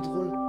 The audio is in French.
trop drôle.